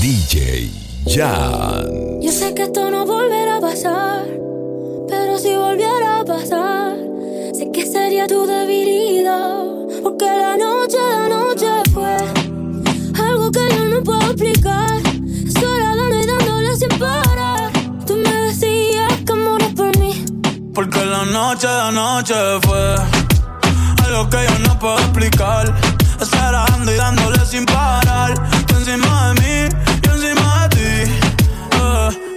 DJ Jan. Yo sé que esto no volverá a pasar, pero si volviera a pasar, sé que sería tu debilidad. Porque la noche, la noche fue algo que yo no puedo explicar. Solo dando y dándole sin parar. Tú me decías que morías por mí. Porque la noche, la noche fue algo que yo no puedo explicar. Esperando y dándole sin parar. Tú encima de mí,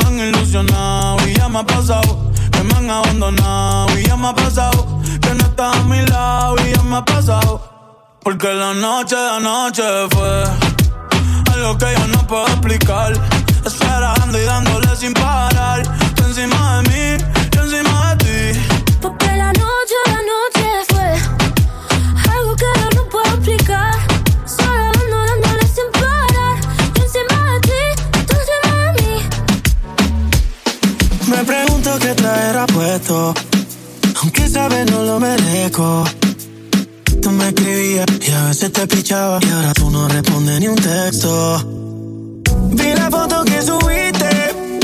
me han ilusionado. Y ya me ha pasado que me han abandonado. Y ya me ha pasado que no estás a mi lado. Y ya me ha pasado. Porque la noche de noche fue algo que yo no puedo explicar. Esperando y dándole sin parar. Tú encima de mí, yo encima de ti. Porque la noche, la noche fue qué traerá puesto, aunque sabes no lo merezco. Tú me escribías y a veces te pichaba y ahora tú no respondes ni un texto. Vi la foto que subiste,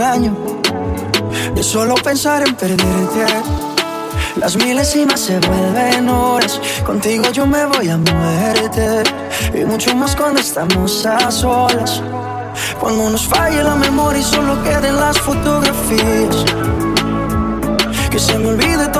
año. De solo pensar en perderte. Las milésimas se vuelven horas. Contigo yo me voy a muerte. Y mucho más cuando estamos a solas. Cuando nos falle la memoria y solo queden las fotografías. Que se me olvide todo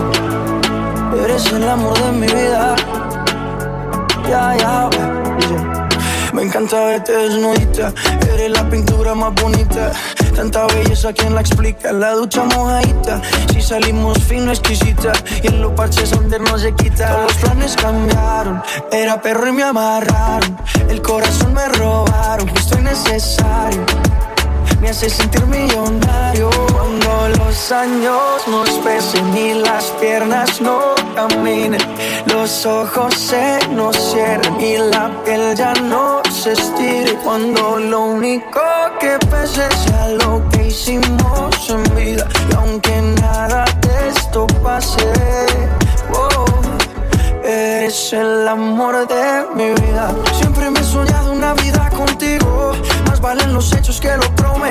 Eres el amor de mi vida. Ya, ya. Me encanta verte desnudita. Eres la pintura más bonita. Tanta belleza, ¿quién la explica? La ducha mojadita. Si salimos fino, exquisita. Y en los parches donde no se quita. Todos los planes cambiaron. Era perro y me amarraron. El corazón me robaron. Justo y necesario me hace sentir millonario. Cuando los años nos pesen y las piernas no caminen Los ojos se nos cierren y la piel ya no se estire. Cuando lo único que pese sea lo que hicimos en vida Y aunque nada de esto pase oh, Eres el amor de mi vida. Siempre me he soñado una vida contigo Más valen los hechos que lo prometido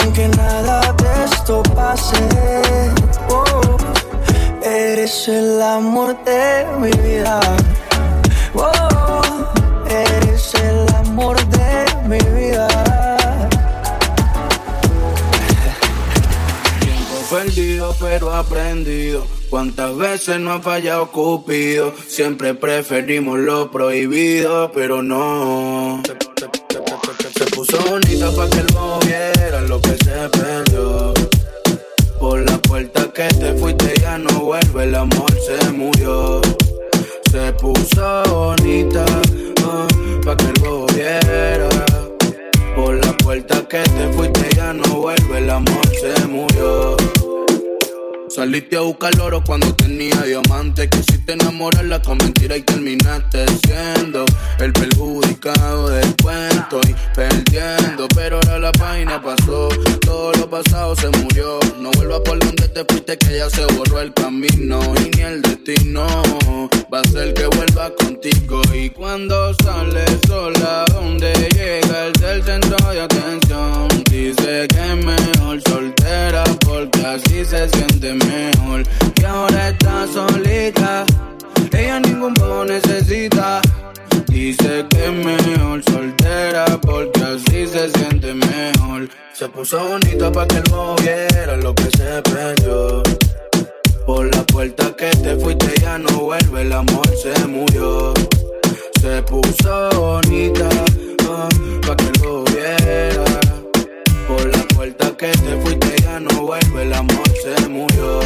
Aunque nada de esto pase oh, Eres el amor de mi vida oh, Eres el amor de mi vida Perdido pero aprendido. Cuántas veces no ha fallado Cupido. Siempre preferimos lo prohibido, pero no. Se- se- se- se puso bonita pa' que el viera lo que se perdió. Por la puerta que te fuiste ya no vuelve, el amor se murió. Saliste a buscar oro cuando tenía diamante. Quisiste enamorarla con mentira y terminaste siendo el perjudicado del cuento y perdiendo. Pero ahora la página pasó, todo lo pasado se murió. No vuelvas por donde te fuiste, que ya se borró el camino y ni el destino va a ser que vuelva contigo. Y cuando sales sola, donde llega el del centro de atención, dice que es mejor soltera porque así se siente mejor. Y ahora está solita, ella ningún poco necesita. Dice que es mejor soltera porque así se siente mejor. Se puso bonita para que el viera lo que se perdió. Por la puerta que te fuiste ya no vuelve, el amor se murió. Se puso bonita uh, pa' que lo viera. Que te fuiste ya no vuelve, el amor se murió.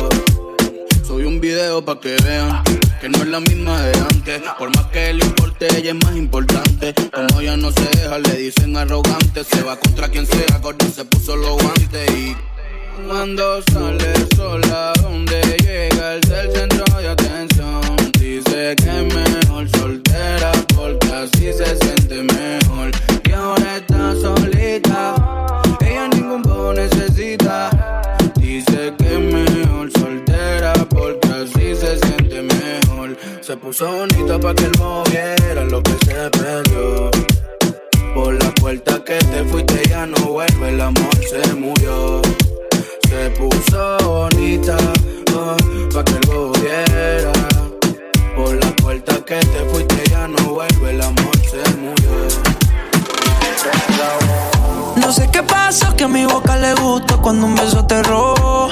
Soy un video pa' que vean que no es la misma de antes. Por más que le importe, ella es más importante. Como ella no se deja, le dicen arrogante. Se va contra quien sea, corta se puso los guantes y. Cuando sale sola, donde llega el centro de atención. Dice que es mejor soltera porque así se siente mejor. Se puso bonita para que él moviera lo que se perdió. Por la puerta que te fuiste ya no vuelve, el amor se murió. Se puso bonita uh, pa' que él viera. Por la puerta que te fuiste ya no vuelve, el amor se murió. No sé qué pasó, que a mi boca le gustó cuando un beso te robó.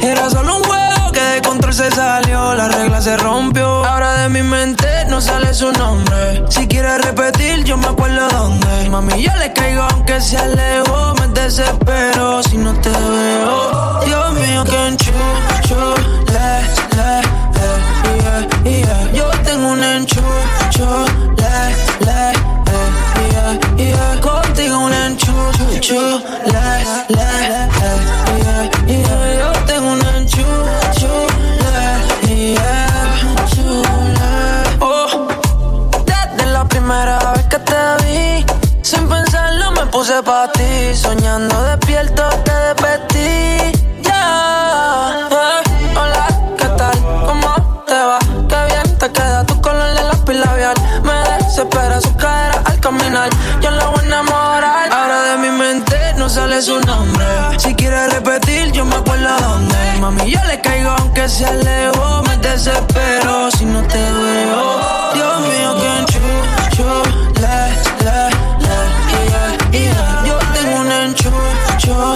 Era solo un juego que de control se salió, la regla se rompió. Ahora de mi mente no sale su nombre. Si quieres repetir, yo me acuerdo dónde. Mami, yo le caigo aunque se alejó. Me desespero si no te veo. Dios mío, que se alejó. Me desespero si no te veo. Dios mío, que enchucho, le, le, le, yeah, yeah. Yo tengo un enchucho,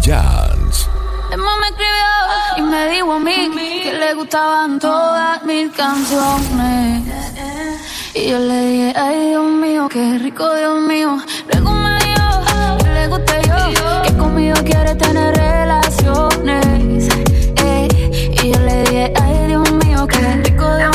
Jans. Emma me escribió y me dijo a mí que le gustaban todas mis canciones. Y yo le dije, ay Dios mío, qué rico Dios mío. Luego me dijo que le guste yo, que conmigo quiere tener relaciones. Ey, y yo le dije, ay Dios mío, qué rico Dios mío.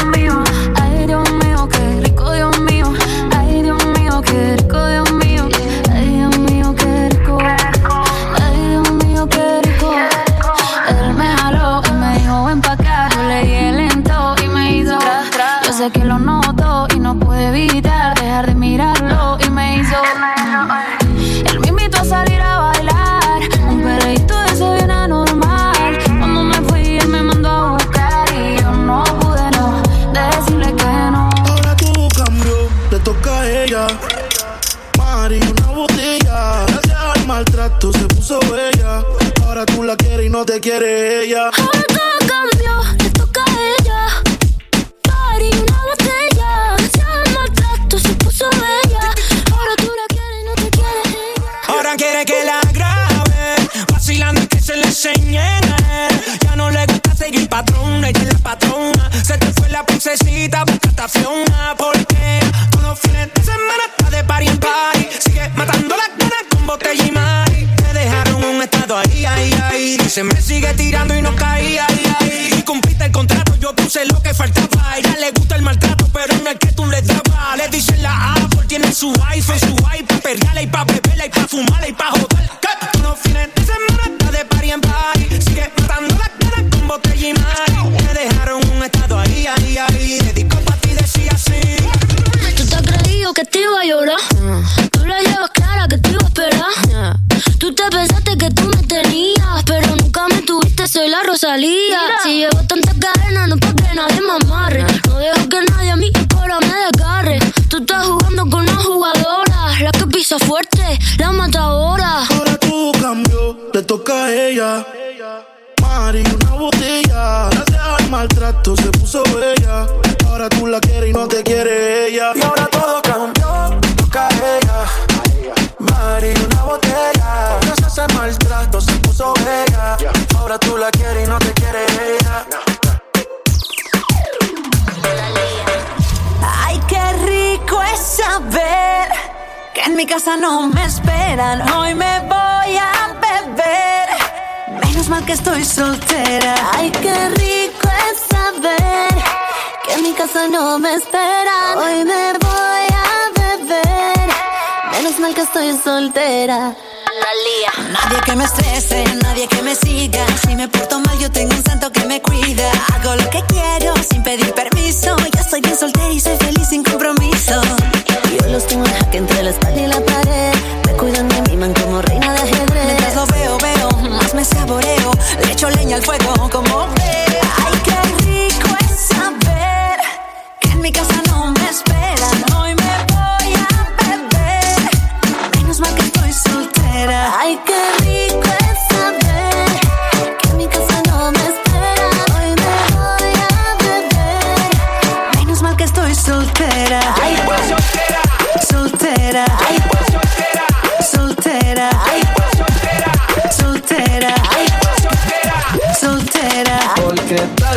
No te quiere ella. Le toca a ella. Mari, una botella. Gracias al maltrato se puso bella. Ahora tú la quieres y no te quiere ella. Y ahora todo cambió, toca a ella. Mari, una botella. Gracias al maltrato se puso bella. Ahora tú la quieres y no te quiere ella. Ay, qué rico es saber que en mi casa no me esperan. Hoy me voy a beber. Menos mal que estoy soltera. Ay, qué rico es saber que en mi casa no me esperan. Hoy me voy a beber. Menos mal que estoy soltera. Nadie que me estrese, nadie que me siga. Si me porto mal, yo tengo un santo que me cuida. Hago lo que quiero sin pedir permiso. Ya estoy bien soltera y soy feliz sin compromiso. Los tengo en jaque entre la espalda y la pared. Me cuidan, me miman como reina de ajedrez. Mientras lo veo, veo, más me saboreo. Le echo leña al fuego como ve. Ay, qué rico es saber que en mi casa no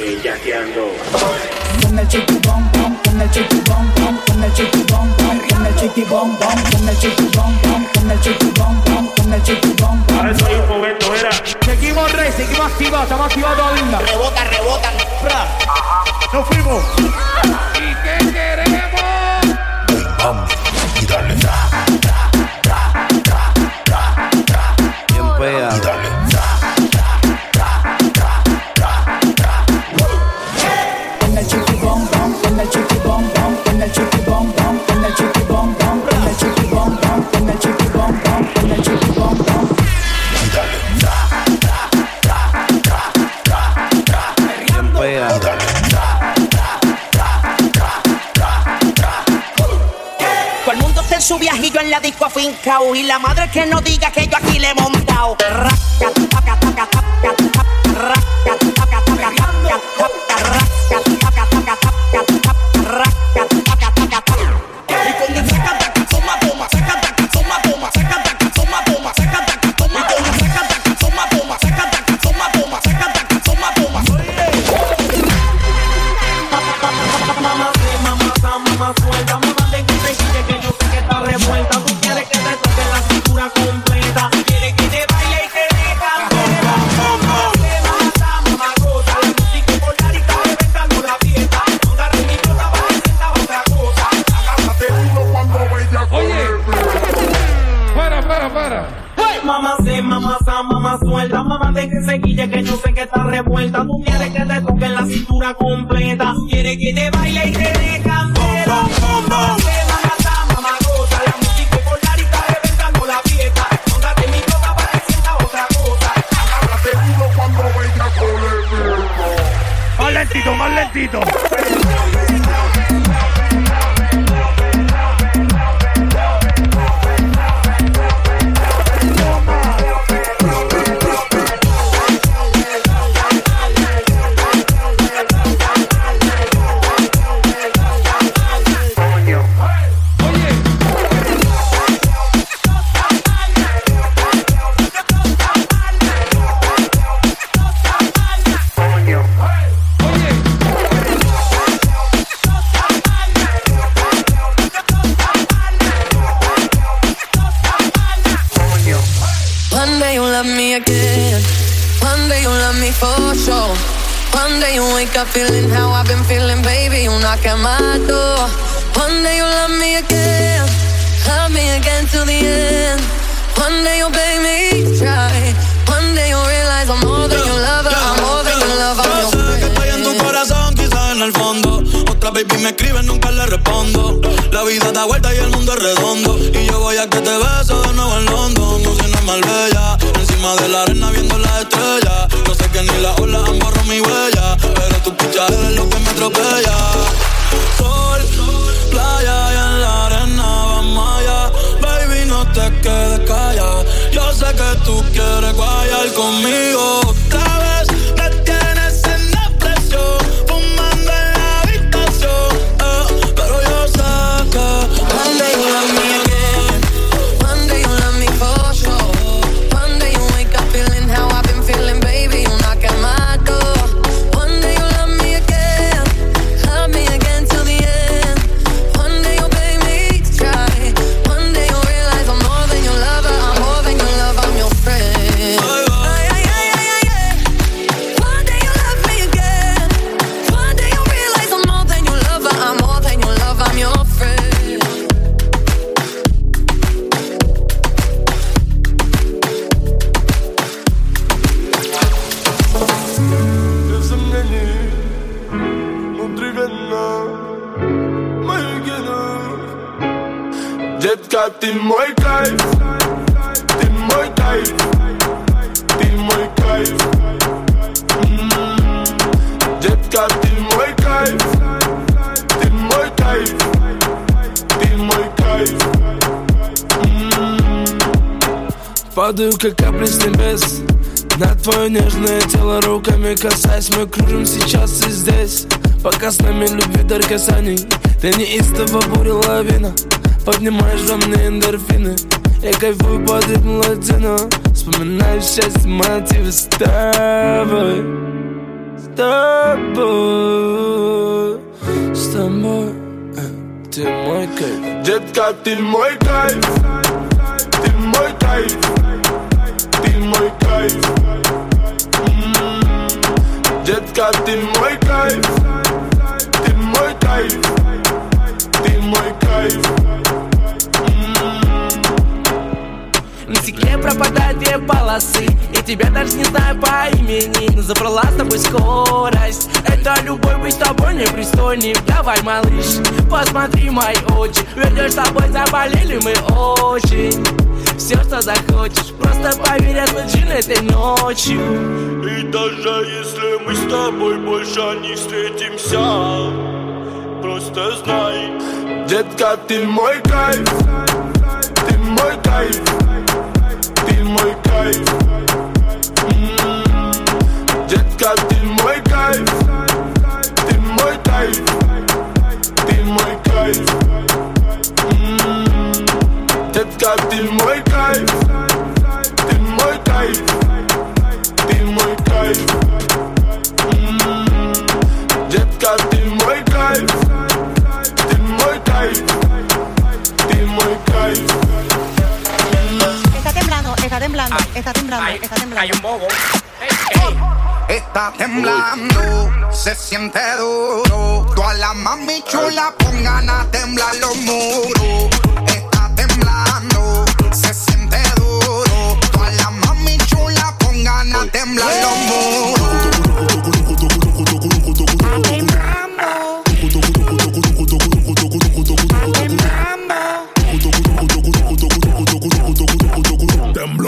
Bellaqueando. Con el chiqui bom bom, con el chiqui bom bom, con el chiqui bom bom, con el chiqui bom bom, con el chiqui bom bom, con el chiqui bom bom, con el chiqui bom bom. Ahora soy un momento, era. Seguimos rey, seguimos activados, estamos activados todavía. Rebota, rebota. Nos fuimos. ¿Y qué queremos? Que no diga que yo aquí le he montao completa. Quieres que te baile me for sure. One day you wake up feeling how I've been feeling, baby. You knock at my door. One day you'll love me again. Love me again till the end. One day you'll beg me to try. One day you'll realize I'm more than your lover. I'm more than your lover. Yo sé que estoy en tu corazón, quizás en el fondo. Otra baby me escribe, nunca le respondo. La vida da vuelta y el mundo es redondo. Y yo voy a que te beso de nuevo en London. No soy normal bella. Encima de la arena viendo las estrellas. Ni las olas han borrado mi huella. Pero tu picha es lo que me atropella. Sol, playa y en la arena vamos allá. Baby, no te quedes callada. Yo sé que tú quieres guayar conmigo. Руками касаясь Мы кружим сейчас и здесь. Пока с нами любви дар касаний. Ты неистово буря лавина. Поднимаешь во мне эндорфины. Я кайфую под ритм латино. Вспоминаю счастье, мотивы с тобой. С тобой. С тобой. Э, Ты мой кайф. Детка, ты мой кайф. Ты мой кайф. Ты мой кайф. Детка, ты мой кайф Ты мой кайф Ты мой кайф На стекле пропадают две полосы. И тебя даже не знаю по имени. Но забрала с тобой скорость. Это любовь быть с тобой непристойней Давай, малыш, посмотри мои очи. Вернешь с тобой, заболели мы очень Все, что захочешь Просто поверь, случайно этой ночью И даже если мы с тобой больше не встретимся Просто знай Детка, ты мой кайф Ты мой кайф Ты мой кайф М. Детка, ты мой кайф Ты мой кайф Ты мой кайф Ja, til mooi kijf. Til mooi kijf. Til mooi kijf. Jetka, til Está temblando, está temblando, está temblando, está temblando. Hay un bobo. Hey, hey. Está temblando, se siente duro. Toda la mami chula pongan a temblar los muros. Temblando, se siente duro. Todas las mami chulas pongan a temblar los muros.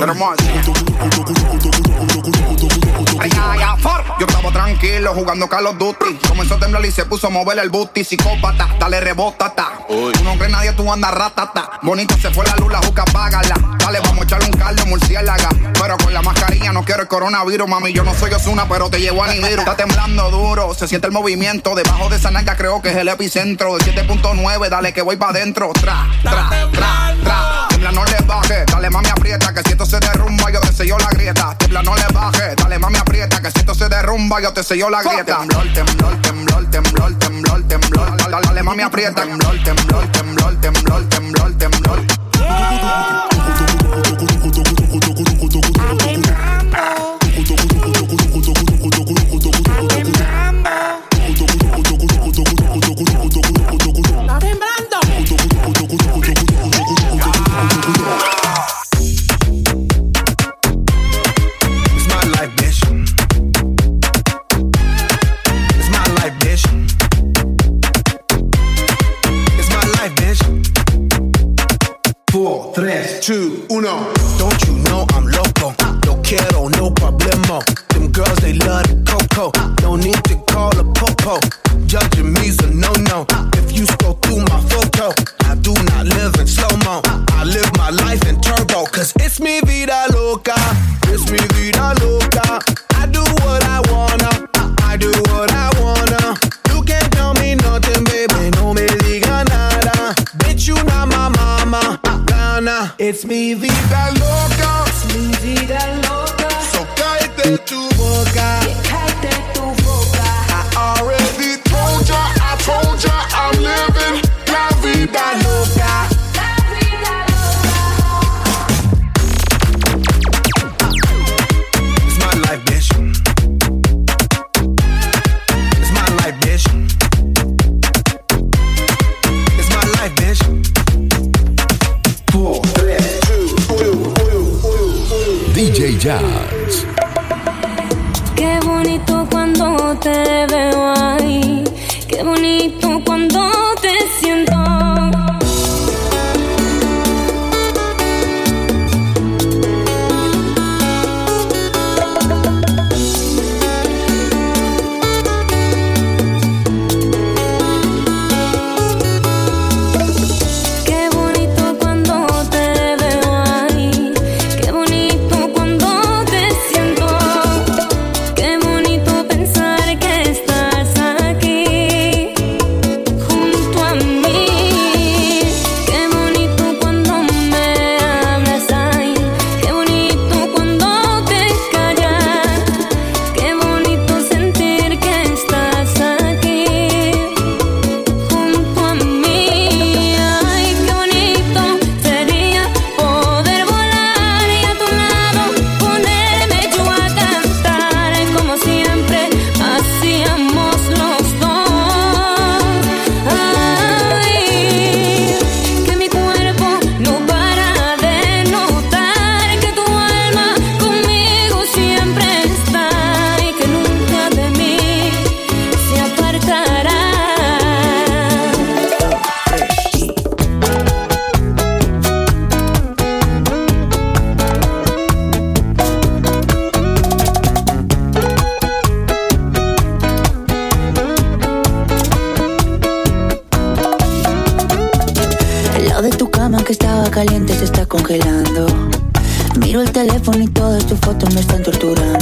Tenemos jugando Call of Duty. Comenzó a temblar y se puso a mover el booty. Psicópata, dale rebótata. Tú no crees nadie, tú andas ratata. Bonito se fue la luz, la juca, págala. Dale, vamos a echarle un caldo, murciélaga. Pero con la mascarilla no quiero el coronavirus, mami. Yo no soy Osuna, pero te llevo a Nibiru. Está temblando duro, se siente el movimiento. Debajo de esa nalga creo que es el epicentro. De 7.9, dale que voy pa' adentro. Tra, tra, tra, tra. Tiembla, no le baje. Dale, mami, aprieta. Que si esto se derrumba, yo te sello la grieta. Tiembla, no le baje. Dale, mami, aprieta. Que si esto se derrumba, yo te sello la grieta. Temblor, temblor, temblor, temblor, temblor, temblor. Dale, dale, mami, aprieta. Temblor, temblor, temblor, temblor, temblor, temblor. Está 4, 3, Don't you know I'm loco, no quiero, no problema. Them girls, they love the coco, no need to call a popo. It's me vida loca. Caliente se está congelando. Miro el teléfono y todas tus fotos me están torturando.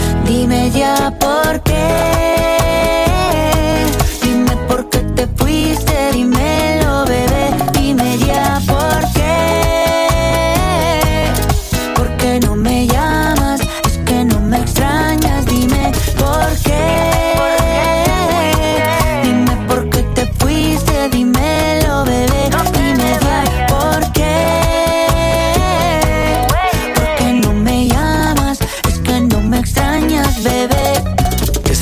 Dime ya por qué. Dime por qué te fuiste.